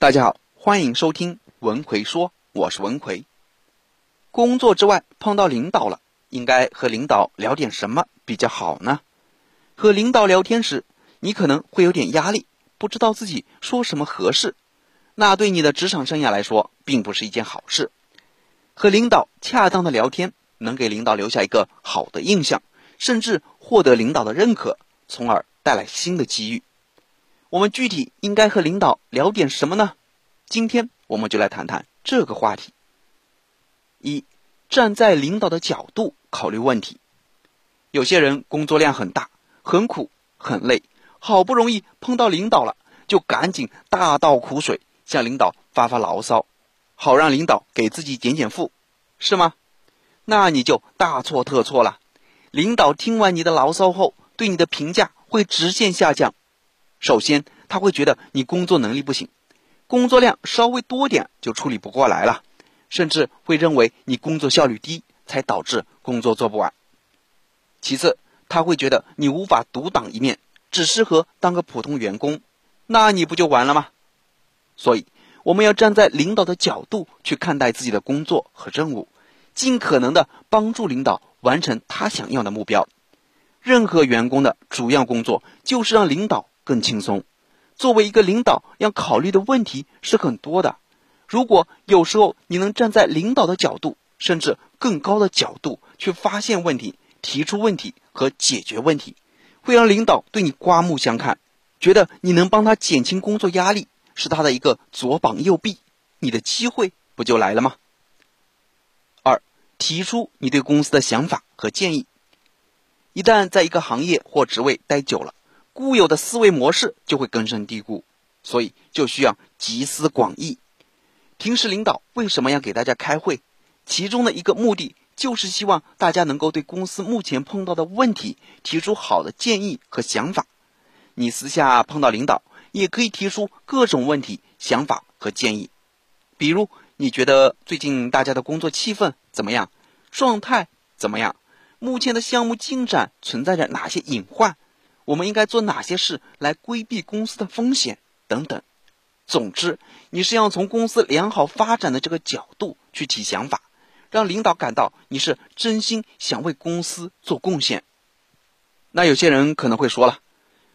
大家好，欢迎收听文奎说，我是文奎。工作之外碰到领导了，应该和领导聊点什么比较好呢？和领导聊天时，你可能会有点压力，不知道自己说什么合适，那对你的职场生涯来说，并不是一件好事。和领导恰当的聊天，能给领导留下一个好的印象，甚至获得领导的认可，从而带来新的机遇。我们具体应该和领导聊点什么呢？今天我们就来谈谈这个话题。一，站在领导的角度考虑问题。有些人工作量很大，很苦很累，好不容易碰到领导了，就赶紧大倒苦水，向领导发发牢骚，好让领导给自己减减负，是吗？那你就大错特错了。领导听完你的牢骚后，对你的评价会直线下降。首先，他会觉得你工作能力不行，工作量稍微多点就处理不过来了，甚至会认为你工作效率低，才导致工作做不完。其次，他会觉得你无法独当一面，只适合当个普通员工，那你不就完了吗？所以，我们要站在领导的角度去看待自己的工作和任务，尽可能的帮助领导完成他想要的目标。任何员工的主要工作就是让领导。更轻松。作为一个领导，要考虑的问题是很多的。如果有时候你能站在领导的角度，甚至更高的角度去发现问题、提出问题和解决问题，会让领导对你刮目相看，觉得你能帮他减轻工作压力，是他的一个左膀右臂，你的机会不就来了吗？二，提出你对公司的想法和建议。一旦在一个行业或职位待久了，固有的思维模式就会根深蒂固，所以就需要集思广益。平时领导为什么要给大家开会？其中的一个目的就是希望大家能够对公司目前碰到的问题提出好的建议和想法。你私下碰到领导，也可以提出各种问题、想法和建议。比如，你觉得最近大家的工作气氛怎么样？状态怎么样？目前的项目进展存在着哪些隐患？我们应该做哪些事来规避公司的风险等等。总之，你是要从公司良好发展的这个角度去提想法，让领导感到你是真心想为公司做贡献。那有些人可能会说了，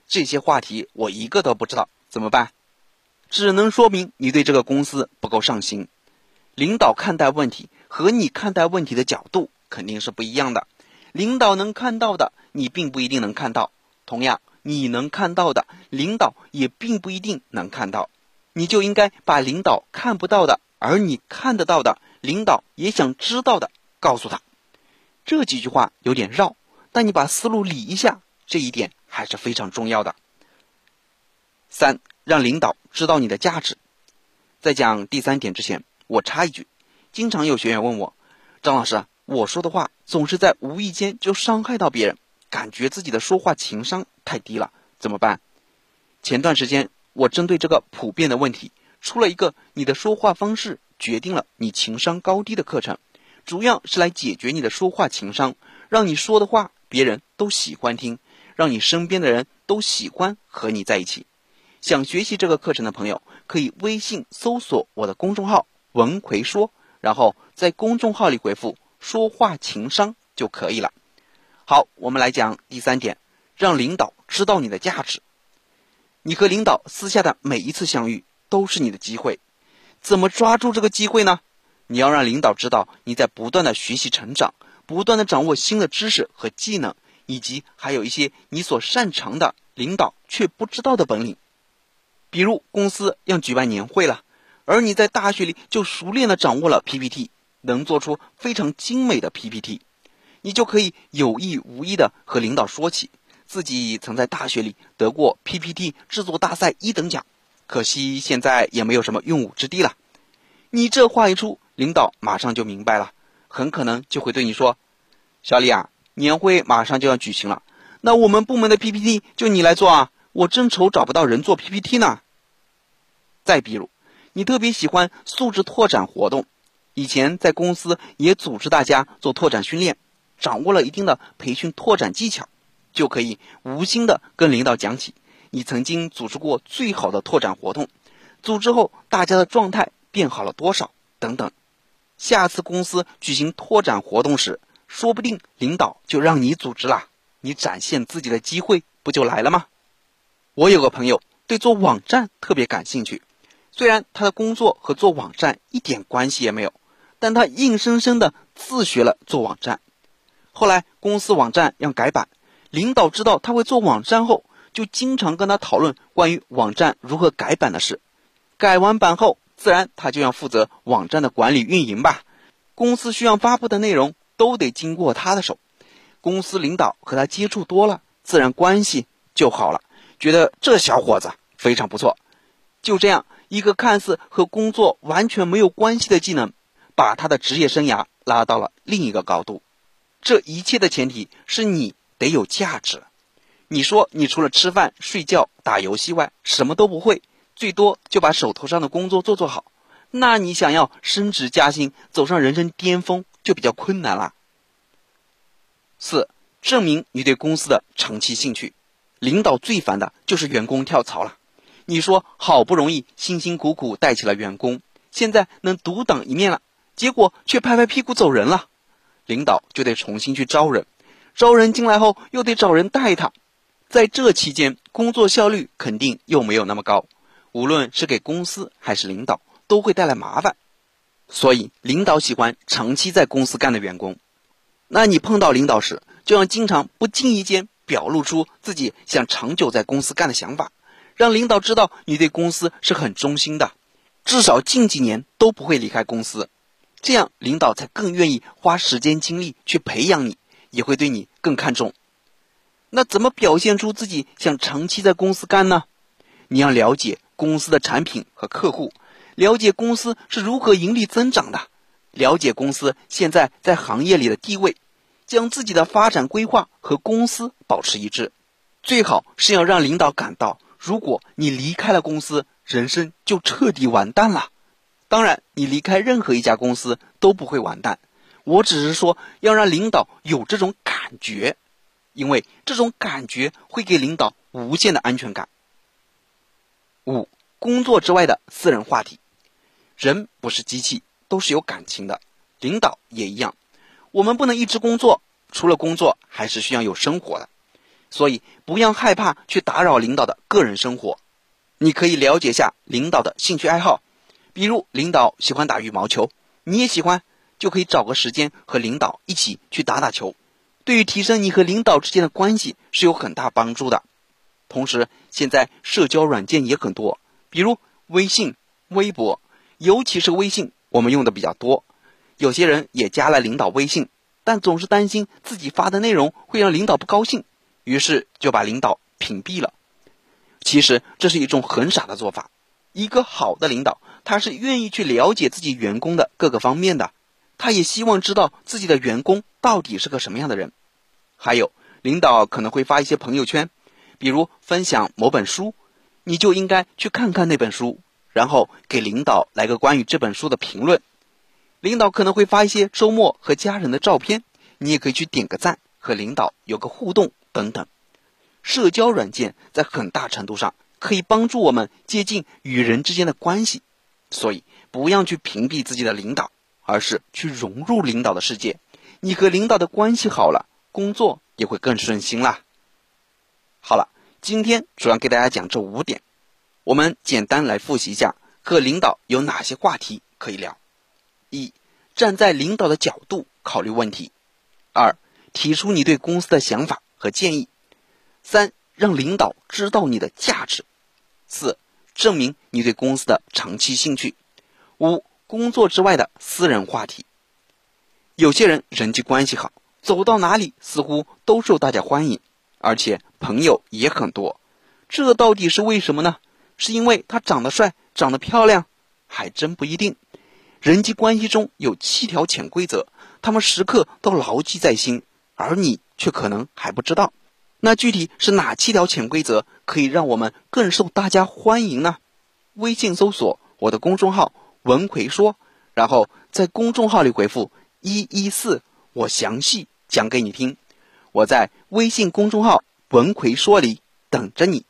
这些话题我一个都不知道，怎么办？只能说明你对这个公司不够上心。领导看待问题和你看待问题的角度肯定是不一样的。领导能看到的，你并不一定能看到。同样，你能看到的，领导也并不一定能看到。你就应该把领导看不到的，而你看得到的，领导也想知道的，告诉他。这几句话有点绕，但你把思路理一下，这一点还是非常重要的。三，让领导知道你的价值。在讲第三点之前，我插一句：经常有学员问我，张老师，我说的话总是在无意间就伤害到别人。感觉自己的说话情商太低了，怎么办？前段时间我针对这个普遍的问题，出了一个“你的说话方式决定了你情商高低”的课程，主要是来解决你的说话情商，让你说的话别人都喜欢听，让你身边的人都喜欢和你在一起。想学习这个课程的朋友，可以微信搜索我的公众号“文奎说”，然后在公众号里回复“说话情商”就可以了。好，我们来讲第三点，让领导知道你的价值。你和领导私下的每一次相遇都是你的机会，怎么抓住这个机会呢？你要让领导知道你在不断的学习成长，不断的掌握新的知识和技能，以及还有一些你所擅长的领导却不知道的本领。比如公司要举办年会了，而你在大学里就熟练的掌握了 PPT，能做出非常精美的 PPT。你就可以有意无意的和领导说起自己曾在大学里得过 PPT 制作大赛一等奖，可惜现在也没有什么用武之地了。你这话一出，领导马上就明白了，很可能就会对你说：“小李啊，年会马上就要举行了，那我们部门的 PPT 就你来做啊，我正愁找不到人做 PPT 呢。”再比如，你特别喜欢素质拓展活动，以前在公司也组织大家做拓展训练。掌握了一定的培训拓展技巧，就可以无心的跟领导讲起，你曾经组织过最好的拓展活动，组织后大家的状态变好了多少等等。下次公司举行拓展活动时，说不定领导就让你组织啦，你展现自己的机会不就来了吗？我有个朋友对做网站特别感兴趣，虽然他的工作和做网站一点关系也没有，但他硬生生的自学了做网站。后来公司网站要改版，领导知道他会做网站后，就经常跟他讨论关于网站如何改版的事。改完版后，自然他就要负责网站的管理运营吧。公司需要发布的内容都得经过他的手。公司领导和他接触多了，自然关系就好了。觉得这小伙子非常不错，就这样一个看似和工作完全没有关系的技能，把他的职业生涯拉到了另一个高度。这一切的前提是你得有价值。你说你除了吃饭、睡觉、打游戏外什么都不会，最多就把手头上的工作做做好，那你想要升职加薪、走上人生巅峰就比较困难了。四、证明你对公司的长期兴趣。领导最烦的就是员工跳槽了。你说好不容易辛辛苦苦带起了员工，现在能独当一面了，结果却拍拍屁股走人了，领导就得重新去招人，招人进来后又得找人带他，在这期间工作效率肯定又没有那么高，无论是给公司还是领导都会带来麻烦，所以领导喜欢长期在公司干的员工。那你碰到领导时，就要经常不经意间。表露出自己想长久在公司干的想法，让领导知道你对公司是很忠心的，至少近几年都不会离开公司，这样领导才更愿意花时间精力去培养你，也会对你更看重。那怎么表现出自己想长期在公司干呢？你要了解公司的产品和客户，了解公司是如何盈利增长的，了解公司现在在行业里的地位。将自己的发展规划和公司保持一致，最好是要让领导感到，如果你离开了公司，人生就彻底完蛋了。当然，你离开任何一家公司都不会完蛋，我只是说要让领导有这种感觉，因为这种感觉会给领导无限的安全感。五、工作之外的私人话题，人不是机器，都是有感情的，领导也一样。我们不能一直工作，除了工作还是需要有生活的，所以不要害怕去打扰领导的个人生活。你可以了解下领导的兴趣爱好，比如领导喜欢打羽毛球，你也喜欢，就可以找个时间和领导一起去打打球，对于提升你和领导之间的关系是有很大帮助的。同时，现在社交软件也很多，比如微信、微博，尤其是微信，我们用的比较多。有些人也加了领导微信，但总是担心自己发的内容会让领导不高兴，于是就把领导屏蔽了。其实这是一种很傻的做法。一个好的领导，他是愿意去了解自己员工的各个方面的，他也希望知道自己的员工到底是个什么样的人。还有，领导可能会发一些朋友圈，比如分享某本书，你就应该去看看那本书，然后给领导来个关于这本书的评论。领导可能会发一些周末和家人的照片，你也可以去点个赞，和领导有个互动等等。社交软件在很大程度上可以帮助我们接近与人之间的关系，所以不要去屏蔽自己的领导，而是去融入领导的世界。你和领导的关系好了，工作也会更顺心啦。好了，今天主要给大家讲这五点，我们简单来复习一下和领导有哪些话题可以聊。一，站在领导的角度考虑问题；二，提出你对公司的想法和建议；三，让领导知道你的价值；四，证明你对公司的长期兴趣；五，工作之外的私人话题。有些人人际关系好，走到哪里似乎都受大家欢迎，而且朋友也很多，这到底是为什么呢？是因为他长得帅、长得漂亮？还真不一定。人际关系中有七条潜规则，他们时刻都牢记在心，而你却可能还不知道。那具体是哪七条潜规则，可以让我们更受大家欢迎呢？微信搜索我的公众号“文奎说”，然后在公众号里回复“一一四”，我详细讲给你听。我在微信公众号“文奎说”里等着你。